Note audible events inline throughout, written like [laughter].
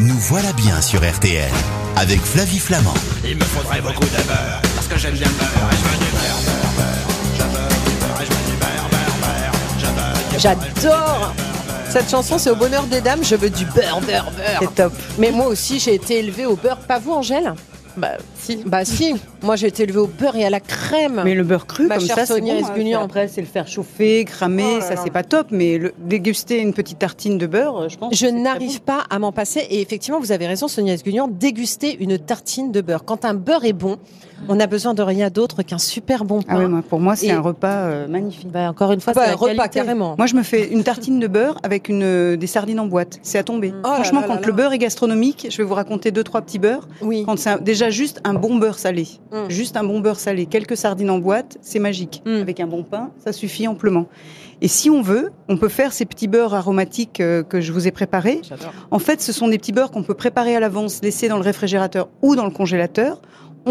Nous voilà bien sur RTL avec Flavie Flamand. Il me faudrait beaucoup de beurre, parce que j'aime bien le beurre, et je veux du beurre, beurre, beurre. Je veux du beurre, du J'adore cette chanson, c'est au bonheur des dames. Je veux du beurre, beurre, beurre. C'est top. Mais moi aussi, j'ai été élevée au beurre. Pas vous, Angèle Bah, si. Bah si. Moi, j'ai été élevée au beurre et à la crème. Mais le beurre cru, Ma comme ça, c'est Sonia bon. hein. Esguignan. Après, c'est le faire chauffer, cramer, Oh là ça, c'est pas top. Mais le- déguster une petite tartine de beurre, euh, je pense. Je n'arrive pas à m'en passer. Et effectivement, vous avez raison, Sonia Esguignan, déguster une tartine de beurre. Quand un beurre est bon, on a besoin de rien d'autre qu'un super bon. Ah pain. pour moi, c'est Et- un repas euh, magnifique. Bah, encore une fois, Bah, c'est la repas, qualité. carrément. Moi, je me fais une tartine de beurre avec une, euh, des sardines en boîte. C'est à tomber. Oh là Franchement, là quand là le beurre est gastronomique, je vais vous raconter deux, trois petits beurres. Oui. Quand un- déjà juste un bon beurre salé, Mm. juste un bon beurre salé, quelques sardines en boîte, c'est magique. Mm. Avec un bon pain, ça suffit amplement. Et si on veut, on peut faire ces petits beurres aromatiques euh, que je vous ai préparés. En fait, ce sont des petits beurres qu'on peut préparer à l'avance, laisser dans le réfrigérateur ou dans le congélateur.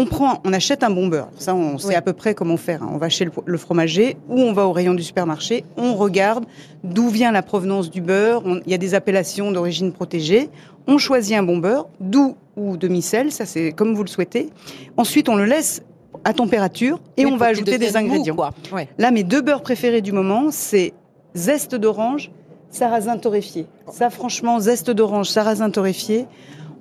On prend, on achète un bon beurre. Ça, on sait Oui. à peu près comment faire. hein. On va chez le, le fromager ou on va au rayon du supermarché. On regarde d'où vient la provenance du beurre. Il y a des appellations d'origine protégée. On choisit un bon beurre, doux ou demi-sel. Ça, c'est comme vous le souhaitez. Ensuite, on le laisse à température et Oui, on va ajouter des mou, ingrédients. Ouais. Là, mes deux beurres préférés du moment, c'est zeste d'orange, sarrasin torréfié. Ça, franchement, zeste d'orange, sarrasin torréfié.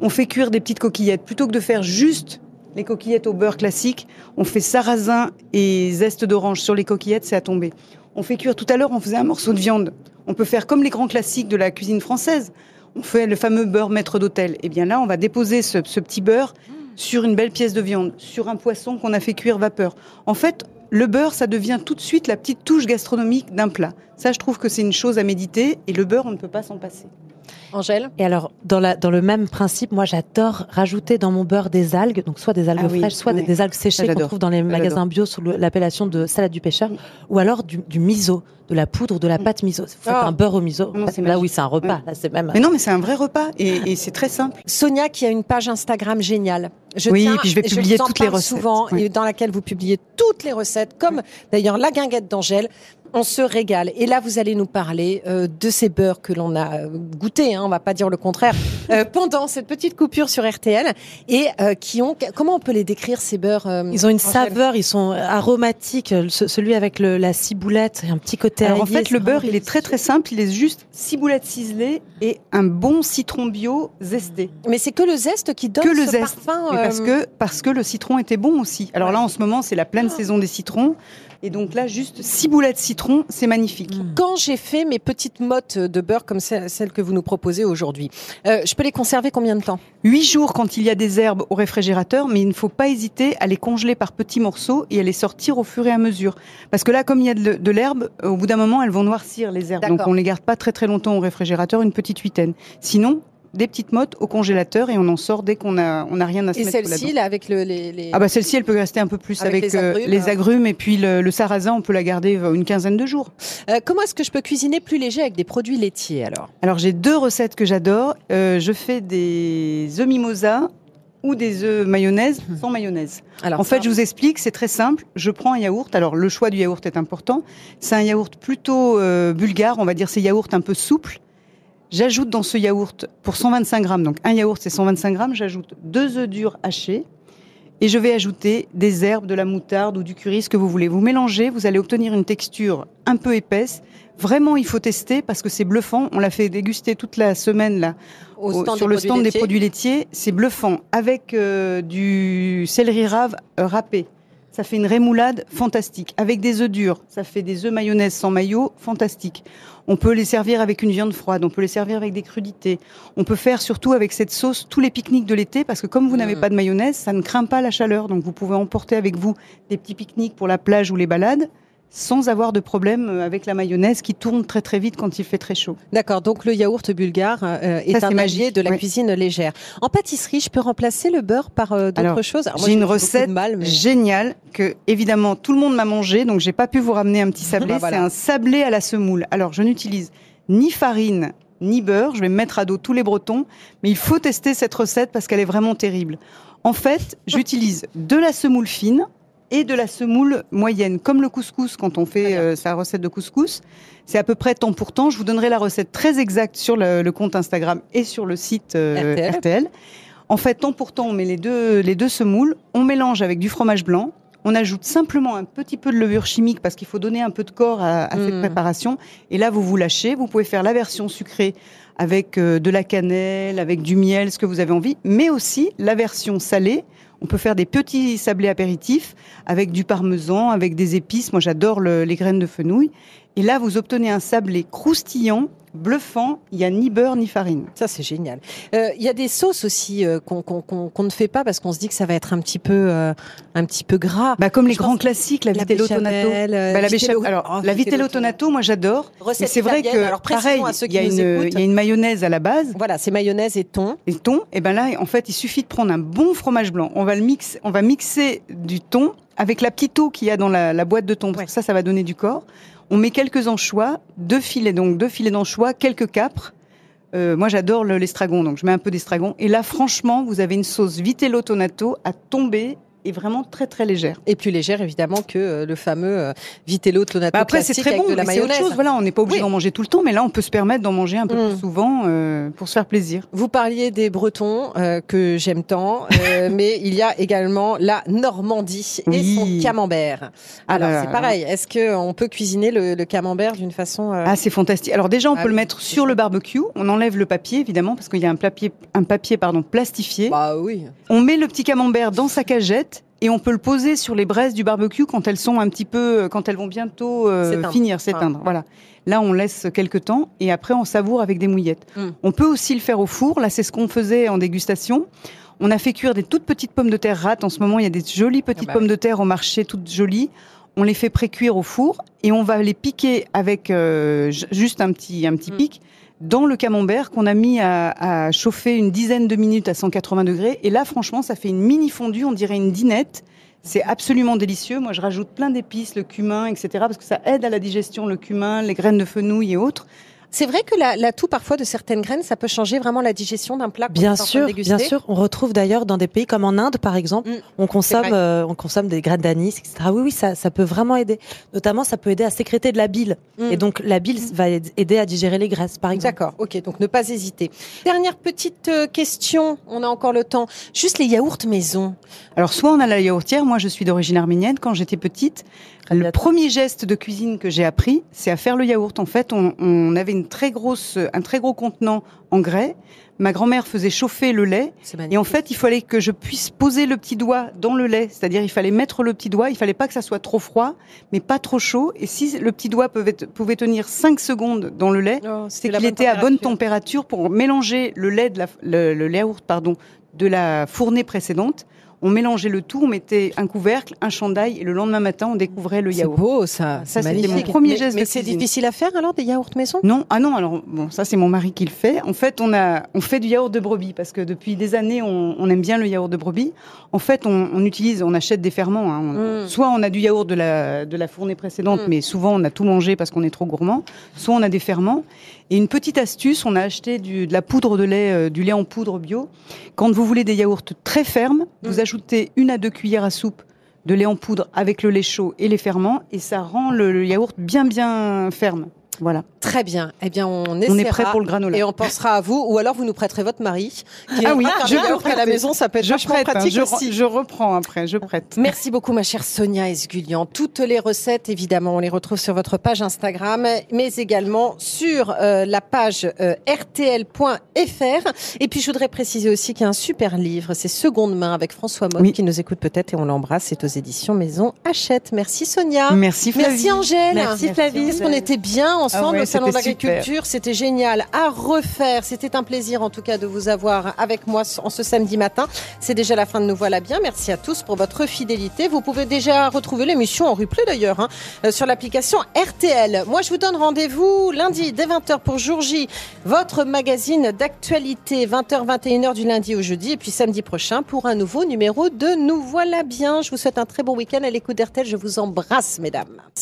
On fait cuire des petites coquillettes. Plutôt que de faire juste les coquillettes au beurre classique, on fait sarrasin et zeste d'orange sur les coquillettes, c'est à tomber. On fait cuire, tout à l'heure, on faisait un morceau de viande. On peut faire comme les grands classiques de la cuisine française. On fait le fameux beurre maître d'hôtel. Et bien là, on va déposer ce, ce petit beurre sur une belle pièce de viande, sur un poisson qu'on a fait cuire vapeur. En fait, le beurre, ça devient tout de suite la petite touche gastronomique d'un plat. Ça, je trouve que c'est une chose à méditer et le beurre, on ne peut pas s'en passer. Angèle Et alors, dans, la, dans le même principe, moi, j'adore rajouter dans mon beurre des algues, donc soit des algues Ah oui, fraîches, soit des, algues séchées qu'on trouve dans les magasins bio sous l'appellation de salade du pêcheur, ou alors du, du miso, de la poudre, de la pâte miso. Vous faites Oh. un beurre au miso. Non, là, oui, c'est un repas. Ouais. Là, c'est même. Mais non, mais c'est un vrai repas et, et c'est très simple. Sonia qui a une page Instagram géniale. Je Oui, tiens- et puis je vais et publier toutes les recettes. souvent Oui. et dans laquelle vous publiez toutes les recettes, comme d'ailleurs la guinguette d'Angèle. On se régale. Et là, vous allez nous parler euh, de ces beurres que l'on a euh, goûtés, hein, on va pas dire le contraire, euh, pendant cette petite coupure sur RTL et euh, qui ont. Comment on peut les décrire ces beurres euh, Ils ont une saveur, ils sont aromatiques. Ce- celui avec le- la ciboulette, un petit côté Alors en fait, le beurre, il est très très simple. Il est juste ciboulette ciselée et un bon citron bio zesté. Mais c'est que le zeste qui donne Que le ce zeste. parfum. Mais parce que parce que le citron était bon aussi. Alors Ouais. là, en ce moment, c'est la pleine saison des citrons. Et donc là, juste ciboulette citron, c'est magnifique. Quand j'ai fait mes petites mottes de beurre comme ce- celles que vous nous proposez aujourd'hui, euh, je peux les conserver combien de temps? Huit jours quand il y a des herbes au réfrigérateur, mais il ne faut pas hésiter à les congeler par petits morceaux et à les sortir au fur et à mesure. Parce que là, comme il y a de, de l'herbe, au bout d'un moment, elles vont noircir les herbes. Donc on les garde pas très très longtemps au réfrigérateur, une petite huitaine. Sinon, des petites mottes au congélateur et on en sort dès qu'on a on a rien à se Et mettre la celle-ci, là, avec le, les, les- Ah bah celle-ci, elle peut rester un peu plus Avec avec, les euh, agrumes, les agrumes et puis le, le sarrasin, on peut la garder euh, une quinzaine de jours. Euh, comment est-ce que je peux cuisiner plus léger avec des produits laitiers alors? Alors j'ai deux recettes que j'adore. Euh, je fais des œufs mimosa ou des œufs mayonnaise sans mayonnaise. alors, En fait, je vous explique, c'est très simple. Je prends un yaourt. Alors, le choix du yaourt est important. C'est un yaourt plutôt euh, bulgare, on va dire, c'est yaourt un peu souple. J'ajoute dans ce yaourt, pour 125 grammes, donc un yaourt c'est 125 grammes, j'ajoute deux œufs durs hachés et je vais ajouter des herbes, de la moutarde ou du curry, ce que vous voulez. Vous mélangez, vous allez obtenir une texture un peu épaisse. Vraiment, il faut tester parce que c'est bluffant. On l'a fait déguster toute la semaine là au au- stand sur le stand des produits laitiers, c'est bluffant. Avec euh, du céleri rave euh, râpé, ça fait une rémoulade fantastique. Avec des œufs durs, ça fait des œufs mayonnaise sans maillot, fantastique. On peut les servir avec une viande froide, on peut les servir avec des crudités. On peut faire surtout avec cette sauce tous les pique-niques de l'été parce que comme vous n'avez Mm. pas de mayonnaise, ça ne craint pas la chaleur. Donc vous pouvez emporter avec vous des petits pique-niques pour la plage ou les balades sans avoir de problème avec la mayonnaise qui tourne très très vite quand il fait très chaud. D'accord, donc le yaourt bulgare euh, est Ça, un allié de la cuisine légère. En pâtisserie, je peux remplacer le beurre par euh, d'autres choses? J'ai une recette mal, mais- géniale que évidemment tout le monde m'a mangé, donc j'ai pas pu vous ramener un petit [laughs] sablé. Bah, voilà. C'est un sablé à la semoule. Alors je n'utilise ni farine ni beurre. Je vais me mettre à dos tous les Bretons, mais il faut tester cette recette parce qu'elle est vraiment terrible. En fait, j'utilise de la semoule fine, et de la semoule moyenne, comme le couscous quand on fait euh, sa recette de couscous. C'est à peu près temps pour temps. Je vous donnerai la recette très exacte sur le, le compte Instagram et sur le site euh, RTL. RTL. En fait, temps pour temps, on met les deux, les deux semoules, on mélange avec du fromage blanc. On ajoute simplement un petit peu de levure chimique parce qu'il faut donner un peu de corps à, à cette Mm. préparation. Et là, vous vous lâchez. Vous pouvez faire la version sucrée avec euh, de la cannelle, avec du miel, ce que vous avez envie, mais aussi la version salée. On peut faire des petits sablés apéritifs avec du parmesan, avec des épices. Moi, j'adore le- les graines de fenouil. Et là, vous obtenez un sablé croustillant, bluffant. Il n'y a ni beurre ni farine. Ça, c'est génial. Euh, Il y a des sauces aussi euh, qu'on ne fait pas parce qu'on se dit que ça va être un petit peu, euh, un petit peu gras. Bah, comme les Je grands classiques, la, vitello tonato. béchamel, Bah, la vitello- bécha- Alors, Oh, la vitello tonato, moi j'adore. Mais c'est vrai que, Alors, pareil, il y, a une- écoutent. il y a une mayonnaise à la base. Voilà, c'est mayonnaise et thon. Et thon, et ben là, en fait, il suffit de prendre un bon fromage blanc. On va le mixer, on va mixer du thon avec la petite eau qu'il y a dans la, la boîte de thon. Parce que ça, ça va donner du corps. On met quelques anchois, deux filets donc deux filets d'anchois, quelques capres. Euh, moi, j'adore le- l'estragon, donc je mets un peu d'estragon. Et là, franchement, vous avez une sauce vitello tonato à tomber et vraiment très très légère. Et plus légère, évidemment, que euh, le fameux euh, vitello tonato Bah après, c'est très bon, de la mais c'est autre chose. Voilà, on n'est pas obligé Oui. d'en manger tout le temps, mais là, on peut se permettre d'en manger un peu Mm. plus souvent euh, pour se faire plaisir. Vous parliez des Bretons euh, que j'aime tant, euh, [laughs] mais il y a également la Normandie et Oui. son camembert. Ah Alors c'est pareil. Est-ce que on peut cuisiner le, le camembert d'une façon Ah, c'est fantastique. Alors déjà, on Ah peut le mettre sur le barbecue. On enlève le papier, évidemment, parce qu'il y a un papier, un papier pardon, plastifié. Bah oui. On met le petit camembert dans sa cagette et on peut le poser sur les braises du barbecue quand elles sont un petit peu, quand elles vont bientôt euh, finir, s'éteindre. Voilà. Là, on laisse quelques temps et après, on savoure avec des mouillettes. Mm. On peut aussi le faire au four. Là, c'est ce qu'on faisait en dégustation. On a fait cuire des toutes petites pommes de terre rates. En ce moment, il y a des jolies petites bah pommes de terre au marché, toutes jolies. On les fait pré-cuire au four et on va les piquer avec euh, ju- juste un petit, un petit Mm. pic dans le camembert qu'on a mis à, à chauffer une dizaine de minutes à 180 degrés. Et là, franchement, ça fait une mini fondue, on dirait une dinette. C'est absolument délicieux. Moi, je rajoute plein d'épices, le cumin, etc. Parce que ça aide à la digestion, le cumin, les graines de fenouil et autres. C'est vrai que la- l'atout parfois de certaines graines, ça peut changer vraiment la digestion d'un plat. Bien sûr, bien sûr. On retrouve d'ailleurs dans des pays comme en Inde, par exemple, Mm. on consomme, vrai. euh, on consomme des graines d'anis, etc. Oui, oui, ça, ça peut vraiment aider. Notamment, ça peut aider à sécréter de la bile. Mm. Et donc, la bile va aider à digérer les graisses, par exemple. D'accord, ok, donc ne pas hésiter. Dernière petite euh, question, on a encore le temps. Juste les yaourts maison. Alors, soit on a la yaourtière. Moi, je suis d'origine arménienne. Quand j'étais petite, le premier geste de cuisine que j'ai appris, c'est à faire le yaourt. En fait, on, on avait une très grosse, un très gros contenant en grès. Ma grand-mère faisait chauffer le lait. Et en fait, il fallait que je puisse poser le petit doigt dans le lait. C'est-à-dire, il fallait mettre le petit doigt. Il fallait pas que ça soit trop froid, mais pas trop chaud. Et si le petit doigt pouvait, pouvait tenir 5 secondes dans le lait, Oh, c'est qu'il était à bonne température pour mélanger le lait de la, le, le yaourt, pardon, de la fournée précédente. On mélangeait le tout, on mettait un couvercle, un chandail, et le lendemain matin, on découvrait le C'est yaourt. beau ça, Ça, c'est c'était mon premier Mais- geste Mais, c'est difficile à faire alors des yaourts maison? Non, ah non, alors bon, ça c'est mon mari qui le fait. En fait, on a, on fait du yaourt de brebis parce que depuis des années, on, on aime bien le yaourt de brebis. En fait, on, on utilise, on achète des ferments. hein. On- Mm. Soit on a du yaourt de la, de la fournée précédente, Mm. mais souvent on a tout mangé parce qu'on est trop gourmand. Soit on a des ferments. Et une petite astuce, on a acheté du, de la poudre de lait, euh, du lait en poudre bio. Quand vous voulez des yaourts très fermes, Mm. vous ajoutez une à deux cuillères à soupe de lait en poudre avec le lait chaud et les ferments, et ça rend le, le yaourt bien bien ferme. Voilà. Très bien. Eh bien, on. On est prêt pour le granola. Et on pensera à vous, ou alors vous nous prêterez votre mari. Qui Ah oui, je peux à la maison, ça peut être Je prête, hein, pratique je, aussi. je reprends après, je prête. Merci beaucoup, ma chère Sonia Esgulian. Toutes les recettes, évidemment, on les retrouve sur votre page Instagram, mais également sur euh, la page euh, rtl.fr. Et puis, je voudrais préciser aussi qu'il y a un super livre, c'est Seconde main avec François Mott, Oui. qui nous écoute peut-être et on l'embrasse. C'est aux éditions Maison Hachette. Merci, Sonia. Merci Flavie. Merci Angèle. Merci, Flavie. Qu'on était bien ensemble Ah ouais, Salon c'était l'Agriculture. C'était génial à refaire. C'était un plaisir en tout cas de vous avoir avec moi en ce samedi matin. C'est déjà la fin de Nous Voilà Bien. Merci à tous pour votre fidélité. Vous pouvez déjà retrouver l'émission en replay d'ailleurs hein, euh, sur l'application RTL. Moi, je vous donne rendez-vous lundi dès 20h pour Jour J, votre magazine d'actualité 20h 21h du lundi au jeudi et puis samedi prochain pour un nouveau numéro de Nous Voilà Bien. Je vous souhaite un très bon week-end à l'écoute d'RTL. Je vous embrasse mesdames.